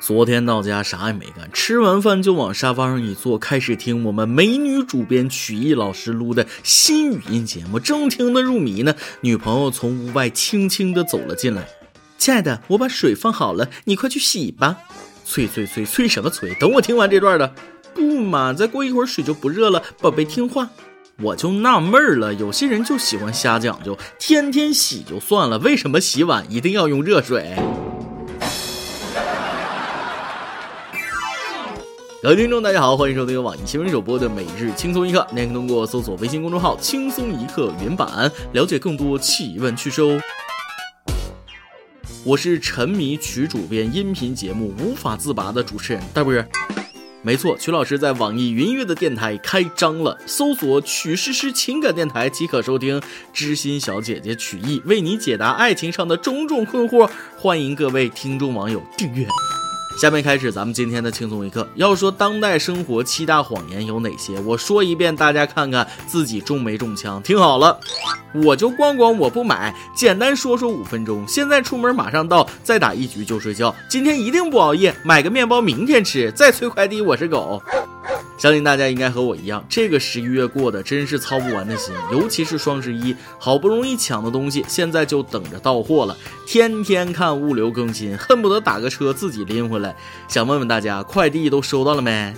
昨天到家啥也没干，吃完饭就往沙发上一坐，开始听我们美女主编曲艺老师录的新语音节目。正听得入迷呢，女朋友从屋外轻轻地走了进来。亲爱的，我把水放好了，你快去洗吧。催催催催什么催？等我听完这段的。不嘛，再过一会儿水就不热了，宝贝听话。我就纳闷了，有些人就喜欢瞎讲究，天天洗就算了，为什么洗碗一定要用热水？各位听众，大家好，欢迎收听由网易新闻首播的《每日轻松一刻》，您可以通过搜索微信公众号“轻松一刻”原版了解更多奇闻趣事哦。我是沉迷曲主编音频节目无法自拔的主持人大波。没错，曲老师在网易云音乐的电台开张了，搜索“曲诗诗情感电台”即可收听知心小姐姐曲艺为你解答爱情上的种种困惑，欢迎各位听众网友订阅。下面开始咱们今天的轻松一刻。要说当代生活七大谎言有哪些？我说一遍，大家看看自己中没中枪。听好了，我就逛逛，我不买。简单说说五分钟。现在出门马上到，再打一局就睡觉。今天一定不熬夜，买个面包明天吃。再催快递，我是狗。相信大家应该和我一样，这个十一月过得真是操不完的心，尤其是双十一，好不容易抢的东西，现在就等着到货了。天天看物流更新，恨不得打个车自己拎回来。想问问大家，快递都收到了没？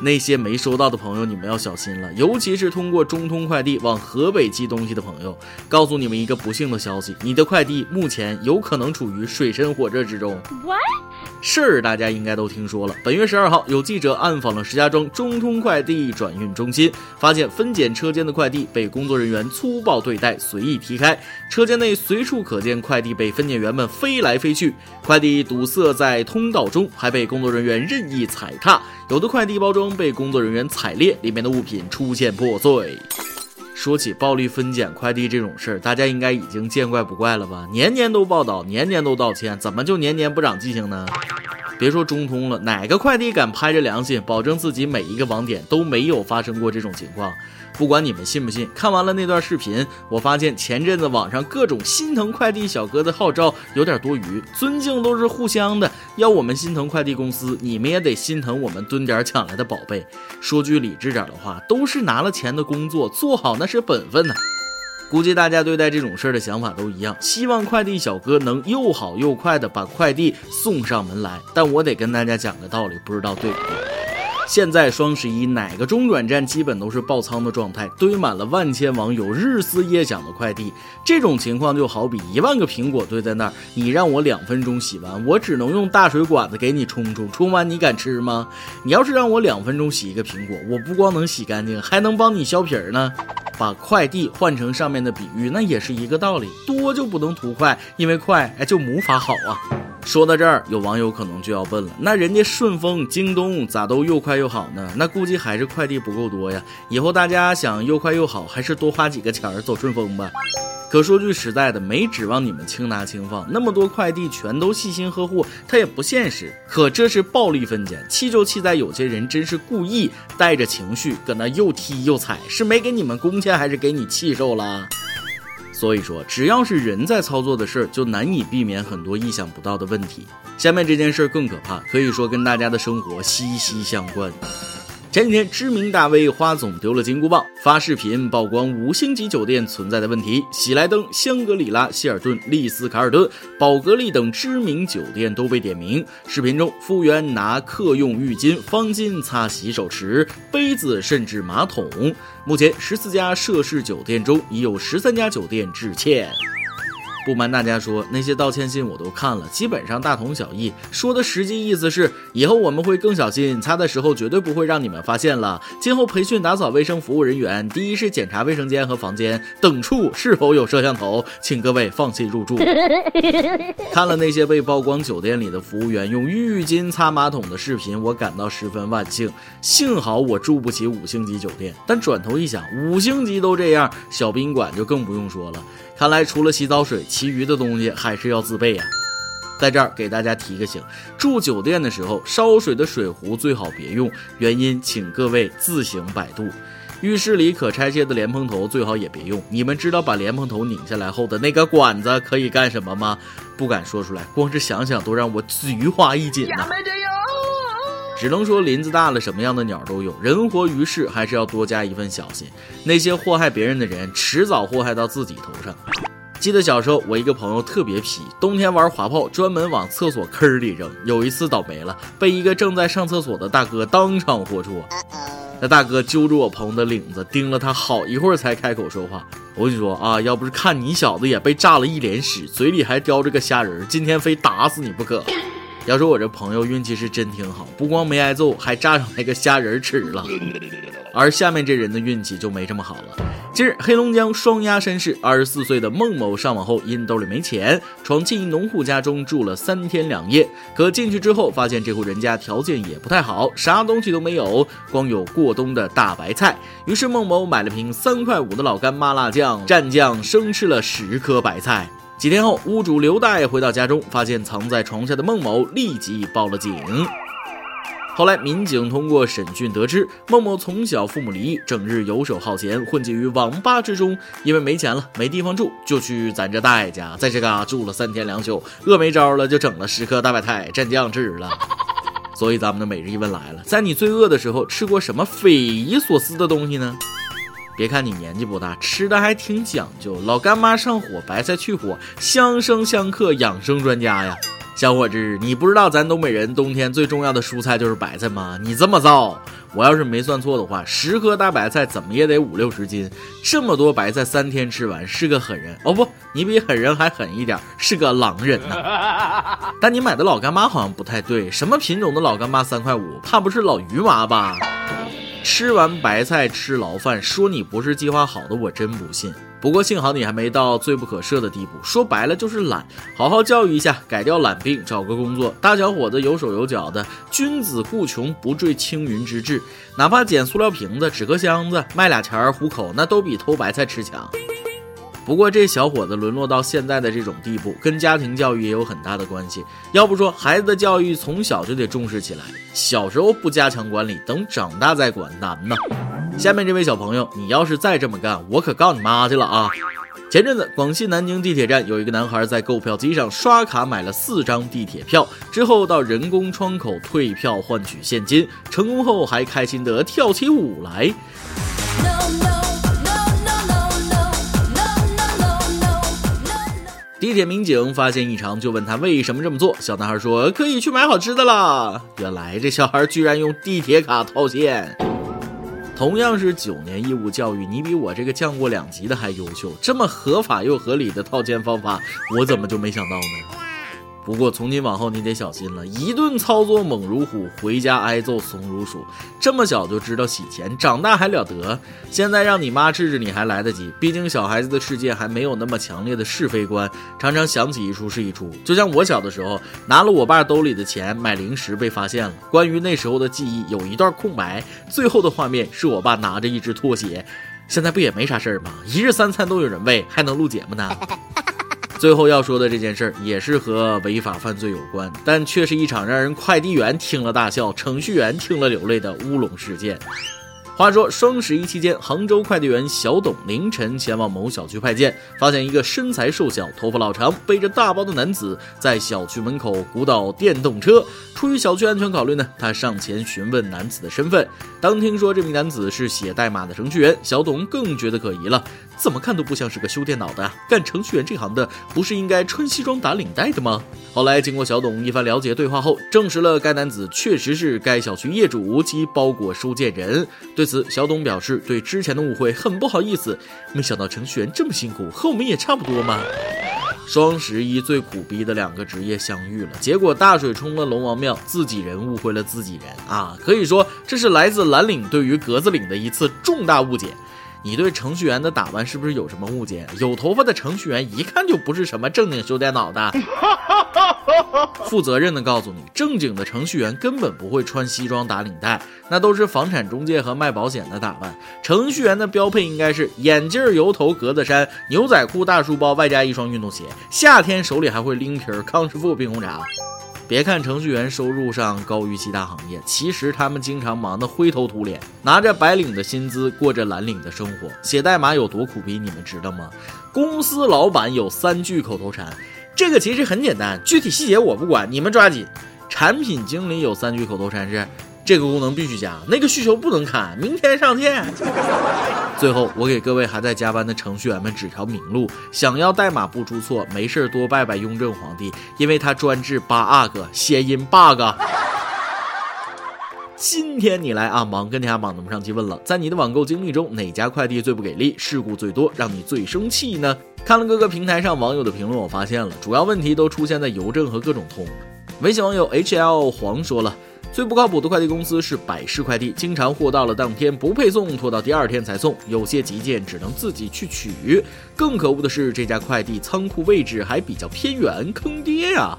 那些没收到的朋友，你们要小心了，尤其是通过中通快递往河北寄东西的朋友，告诉你们一个不幸的消息，你的快递目前有可能处于水深火热之中。事儿大家应该都听说了。本月十二号，有记者暗访了石家庄中通快递转运中心，发现分拣车间的快递被工作人员粗暴对待，随意踢开，车间内随处可见快递被分拣员们飞来飞去，快递堵塞在通道中，还被工作人员任意踩踏，有的快递包装被工作人员踩裂，里面的物品出现破碎。说起暴力分拣快递这种事儿，大家应该已经见怪不怪了吧？年年都报道，年年都道歉，怎么就年年不长记性呢？别说中通了，哪个快递敢拍着良心保证自己每一个网点都没有发生过这种情况？不管你们信不信，看完了那段视频，我发现前阵子网上各种心疼快递小哥的号召有点多余。尊敬都是互相的，要我们心疼快递公司，你们也得心疼我们蹲点抢来的宝贝。说句理智点的话，都是拿了钱的工作，做好那是本分呐。估计大家对待这种事儿的想法都一样，希望快递小哥能又好又快的把快递送上门来。但我得跟大家讲个道理，不知道对不对？现在双十一哪个中转站基本都是爆仓的状态，堆满了万千网友日思夜想的快递。这种情况就好比一万个苹果堆在那儿，你让我两分钟洗完，我只能用大水管子给你冲冲，冲完你敢吃吗？你要是让我两分钟洗一个苹果，我不光能洗干净，还能帮你削皮儿呢。把快递换成上面的比喻，那也是一个道理，多就不能图快，因为快哎就无法好啊。说到这儿，有网友可能就要问了：那人家顺丰、京东咋都又快又好呢？那估计还是快递不够多呀。以后大家想又快又好，还是多花几个钱儿走顺丰吧。可说句实在的，没指望你们轻拿轻放，那么多快递全都细心呵护，它也不现实。可这是暴力分拣，气就气在有些人真是故意带着情绪搁那又踢又踩，是没给你们工钱，还是给你气受了？所以说，只要是人在操作的事儿，就难以避免很多意想不到的问题。下面这件事儿更可怕，可以说跟大家的生活息息相关。前几天，知名大 V 花总丢了金箍棒，发视频曝光五星级酒店存在的问题。喜来登、香格里拉、希尔顿、丽思卡尔顿、宝格丽等知名酒店都被点名。视频中，服务员拿客用浴巾、方巾擦洗手池、杯子，甚至马桶。目前，十四家涉事酒店中已有十三家酒店致歉。不瞒大家说，那些道歉信我都看了，基本上大同小异。说的实际意思是，以后我们会更小心，擦的时候绝对不会让你们发现了。今后培训打扫卫生服务人员，第一是检查卫生间和房间等处是否有摄像头，请各位放心入住。看了那些被曝光酒店里的服务员用浴巾擦马桶的视频，我感到十分万幸。幸好我住不起五星级酒店，但转头一想，五星级都这样，小宾馆就更不用说了。看来除了洗澡水，其余的东西还是要自备呀。在这儿给大家提个醒：住酒店的时候，烧水的水壶最好别用，原因请各位自行百度。浴室里可拆卸的莲蓬头最好也别用。你们知道把莲蓬头拧下来后的那个管子可以干什么吗？不敢说出来，光是想想都让我菊花一紧呐。只能说林子大了，什么样的鸟都有。人活于世，还是要多加一份小心。那些祸害别人的人，迟早祸害到自己头上。记得小时候，我一个朋友特别皮，冬天玩滑炮，专门往厕所坑里扔。有一次倒霉了，被一个正在上厕所的大哥当场活捉。那大哥揪住我朋友的领子，盯了他好一会儿才开口说话。我跟你说啊，要不是看你小子也被炸了一脸屎，嘴里还叼着个虾仁，今天非打死你不可。要说我这朋友运气是真挺好，不光没挨揍，还炸上那个虾仁吃了。而下面这人的运气就没这么好了。近日，黑龙江双鸭山市二十四岁的孟某上网后，因兜里没钱，闯进农户家中住了三天两夜。可进去之后，发现这户人家条件也不太好，啥东西都没有，光有过冬的大白菜。于是孟某买了瓶三块五的老干妈辣酱，蘸酱生吃了十颗白菜。几天后，屋主刘大爷回到家中，发现藏在床下的孟某，立即报了警。后来，民警通过审讯得知，孟某从小父母离异，整日游手好闲，混迹于网吧之中。因为没钱了，没地方住，就去咱这大爷家，在这嘎住了三天两宿，饿没招了，就整了十颗大白菜蘸酱吃了。所以，咱们的每日一问来了：在你最饿的时候，吃过什么匪夷所思的东西呢？别看你年纪不大，吃的还挺讲究。老干妈上火，白菜去火，相生相克，养生专家呀！小伙子，你不知道咱东北人冬天最重要的蔬菜就是白菜吗？你这么造，我要是没算错的话，十颗大白菜怎么也得五六十斤。这么多白菜三天吃完，是个狠人哦不，你比狠人还狠一点，是个狼人呐！但你买的老干妈好像不太对，什么品种的老干妈三块五？怕不是老鱼麻吧？吃完白菜吃牢饭，说你不是计划好的，我真不信。不过幸好你还没到罪不可赦的地步，说白了就是懒。好好教育一下，改掉懒病，找个工作。大小伙子有手有脚的，君子固穷，不坠青云之志。哪怕捡塑料瓶子、纸壳箱子卖俩钱儿糊口，那都比偷白菜吃强。不过这小伙子沦落到现在的这种地步，跟家庭教育也有很大的关系。要不说孩子的教育从小就得重视起来，小时候不加强管理，等长大再管难呢。下面这位小朋友，你要是再这么干，我可告你妈去了啊！前阵子，广西南宁地铁站有一个男孩在购票机上刷卡买了四张地铁票，之后到人工窗口退票换取现金，成功后还开心的跳起舞来。地铁民警发现异常，就问他为什么这么做。小男孩说：“可以去买好吃的了。”原来这小孩居然用地铁卡套现。同样是九年义务教育，你比我这个降过两级的还优秀。这么合法又合理的套现方法，我怎么就没想到呢？不过从今往后你得小心了，一顿操作猛如虎，回家挨揍怂如鼠。这么小就知道洗钱，长大还了得？现在让你妈治治你还来得及，毕竟小孩子的世界还没有那么强烈的是非观，常常想起一出是一出。就像我小的时候拿了我爸兜里的钱买零食被发现了，关于那时候的记忆有一段空白，最后的画面是我爸拿着一只拖鞋。现在不也没啥事儿吗？一日三餐都有人喂，还能录节目呢？最后要说的这件事儿也是和违法犯罪有关，但却是一场让人快递员听了大笑、程序员听了流泪的乌龙事件。话说双十一期间，杭州快递员小董凌晨前往某小区派件，发现一个身材瘦小、头发老长、背着大包的男子在小区门口鼓捣电动车。出于小区安全考虑呢，他上前询问男子的身份。当听说这名男子是写代码的程序员，小董更觉得可疑了。怎么看都不像是个修电脑的，干程序员这行的不是应该穿西装打领带的吗？后来经过小董一番了解对话后，证实了该男子确实是该小区业主及包裹收件人。对。对此，小董表示对之前的误会很不好意思。没想到程序员这么辛苦，和我们也差不多嘛。双十一最苦逼的两个职业相遇了，结果大水冲了龙王庙，自己人误会了自己人啊！可以说这是来自蓝领对于格子领的一次重大误解。你对程序员的打扮是不是有什么误解？有头发的程序员一看就不是什么正经修电脑的。负责任的告诉你，正经的程序员根本不会穿西装打领带，那都是房产中介和卖保险的打扮。程序员的标配应该是眼镜、油头、格子衫、牛仔裤、大书包，外加一双运动鞋。夏天手里还会拎瓶康师傅冰红茶。别看程序员收入上高于其他行业，其实他们经常忙得灰头土脸，拿着白领的薪资过着蓝领的生活。写代码有多苦逼，你们知道吗？公司老板有三句口头禅，这个其实很简单，具体细节我不管，你们抓紧。产品经理有三句口头禅是：这个功能必须加，那个需求不能砍，明天上线。最后，我给各位还在加班的程序员们指条明路：想要代码不出错，没事多拜拜雍正皇帝，因为他专治八阿哥谐音 bug。今天你来啊，忙跟天下忙，咱们上期问了，在你的网购经历中，哪家快递最不给力，事故最多，让你最生气呢？看了各个平台上网友的评论，我发现了主要问题都出现在邮政和各种通。微信网友 H L 黄说了。最不靠谱的快递公司是百世快递，经常货到了当天不配送，拖到第二天才送，有些急件只能自己去取。更可恶的是，这家快递仓库位置还比较偏远，坑爹呀！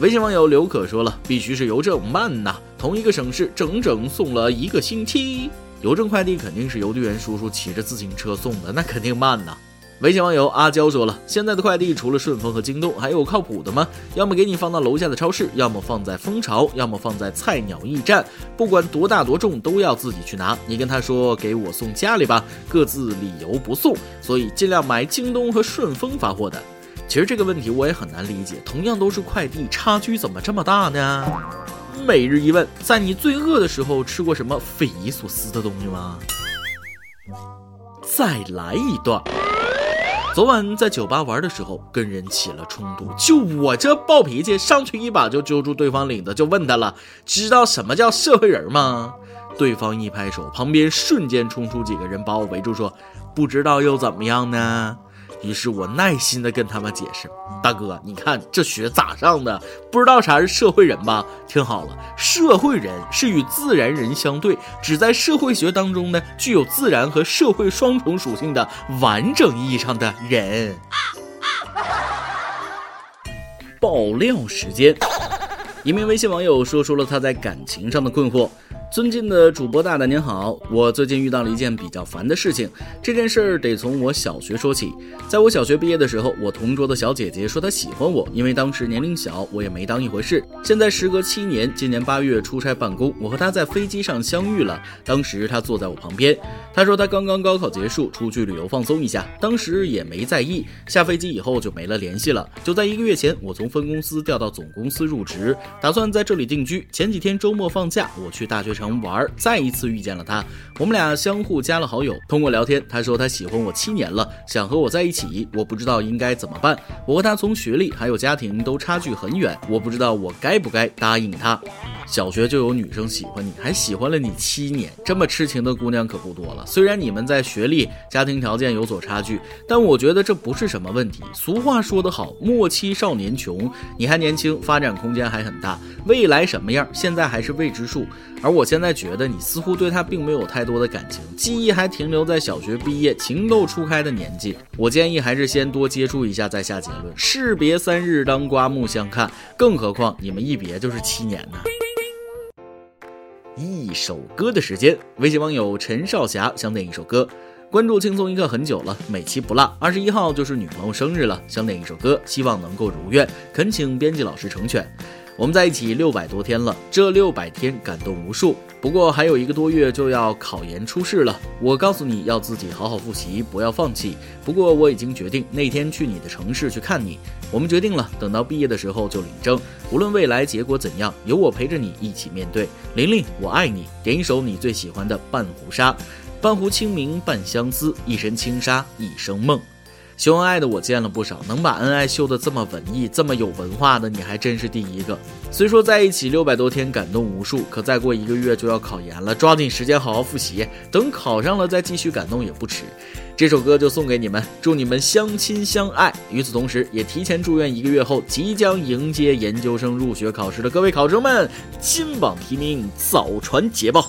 微信网友刘可说了，必须是邮政慢呐，同一个省市整整送了一个星期，邮政快递肯定是邮递员叔叔骑着自行车送的，那肯定慢呐。微信网友阿娇说了：“现在的快递除了顺丰和京东，还有靠谱的吗？要么给你放到楼下的超市，要么放在蜂巢，要么放在菜鸟驿站。不管多大多重，都要自己去拿。你跟他说给我送家里吧，各自理由不送，所以尽量买京东和顺丰发货的。其实这个问题我也很难理解，同样都是快递，差距怎么这么大呢？每日一问：在你最饿的时候吃过什么匪夷所思的东西吗？再来一段。”昨晚在酒吧玩的时候，跟人起了冲突。就我这暴脾气，上去一把就揪住对方领子，就问他了：“知道什么叫社会人吗？”对方一拍手，旁边瞬间冲出几个人把我围住，说：“不知道又怎么样呢？”于是我耐心的跟他们解释：“大哥，你看这学咋上的？不知道啥是社会人吧？听好了，社会人是与自然人相对，只在社会学当中呢，具有自然和社会双重属性的完整意义上的人。”爆料时间，一名微信网友说出了他在感情上的困惑。尊敬的主播大大您好，我最近遇到了一件比较烦的事情。这件事儿得从我小学说起。在我小学毕业的时候，我同桌的小姐姐说她喜欢我，因为当时年龄小，我也没当一回事。现在时隔七年，今年八月出差办公，我和她在飞机上相遇了。当时她坐在我旁边，她说她刚刚高考结束，出去旅游放松一下，当时也没在意。下飞机以后就没了联系了。就在一个月前，我从分公司调到总公司入职，打算在这里定居。前几天周末放假，我去大学城。玩，再一次遇见了他，我们俩相互加了好友。通过聊天，他说他喜欢我七年了，想和我在一起。我不知道应该怎么办。我和他从学历还有家庭都差距很远，我不知道我该不该答应他。小学就有女生喜欢你，还喜欢了你七年，这么痴情的姑娘可不多了。虽然你们在学历、家庭条件有所差距，但我觉得这不是什么问题。俗话说得好，莫欺少年穷。你还年轻，发展空间还很大，未来什么样，现在还是未知数。而我现现在觉得你似乎对他并没有太多的感情，记忆还停留在小学毕业、情窦初开的年纪。我建议还是先多接触一下再下结论。士别三日，当刮目相看。更何况你们一别就是七年呢。一首歌的时间，微信网友陈少霞想点一首歌。关注轻松一刻很久了，每期不落。二十一号就是女朋友生日了，想点一首歌，希望能够如愿，恳请编辑老师成全。我们在一起六百多天了，这六百天感动无数。不过还有一个多月就要考研出试了，我告诉你要自己好好复习，不要放弃。不过我已经决定那天去你的城市去看你。我们决定了，等到毕业的时候就领证。无论未来结果怎样，有我陪着你一起面对。玲玲，我爱你。点一首你最喜欢的《半壶纱》，半壶清明半相思，一身轻纱一生梦。秀恩爱的我见了不少，能把恩爱秀得这么文艺、这么有文化的，你还真是第一个。虽说在一起六百多天感动无数，可再过一个月就要考研了，抓紧时间好好复习，等考上了再继续感动也不迟。这首歌就送给你们，祝你们相亲相爱。与此同时，也提前祝愿一个月后即将迎接研究生入学考试的各位考生们，金榜题名，早传捷报。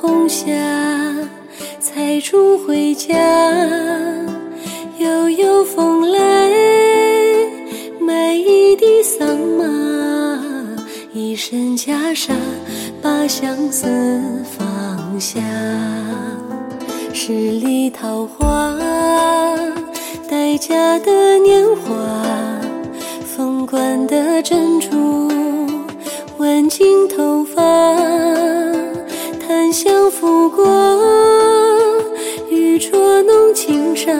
红霞，采竹回家。悠悠风来，买一地桑麻，一身袈裟，把相思放下。十里桃花，待嫁的年华，凤冠的珍珠，挽进头发。相拂过，玉镯弄轻纱，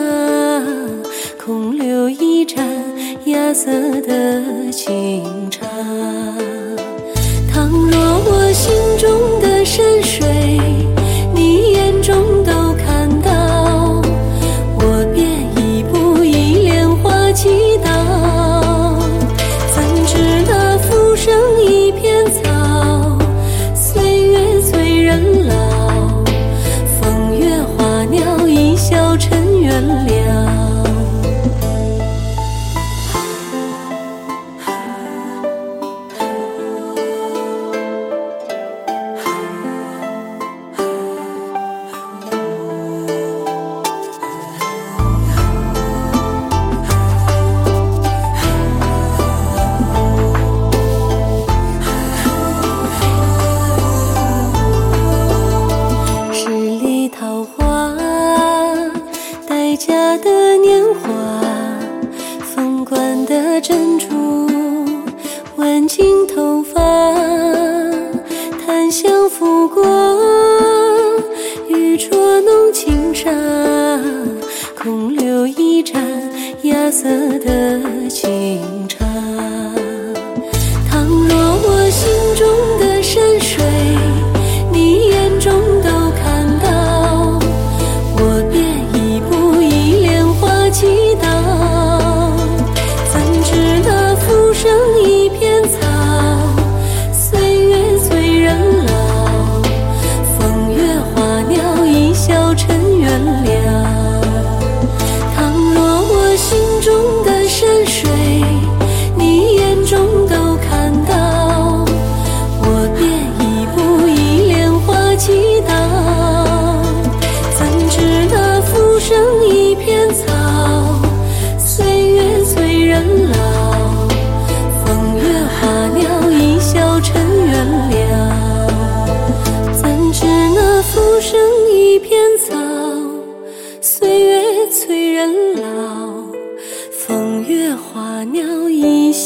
空留一盏芽色的清茶。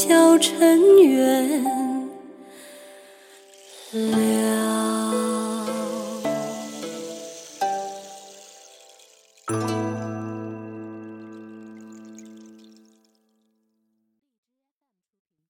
小尘缘。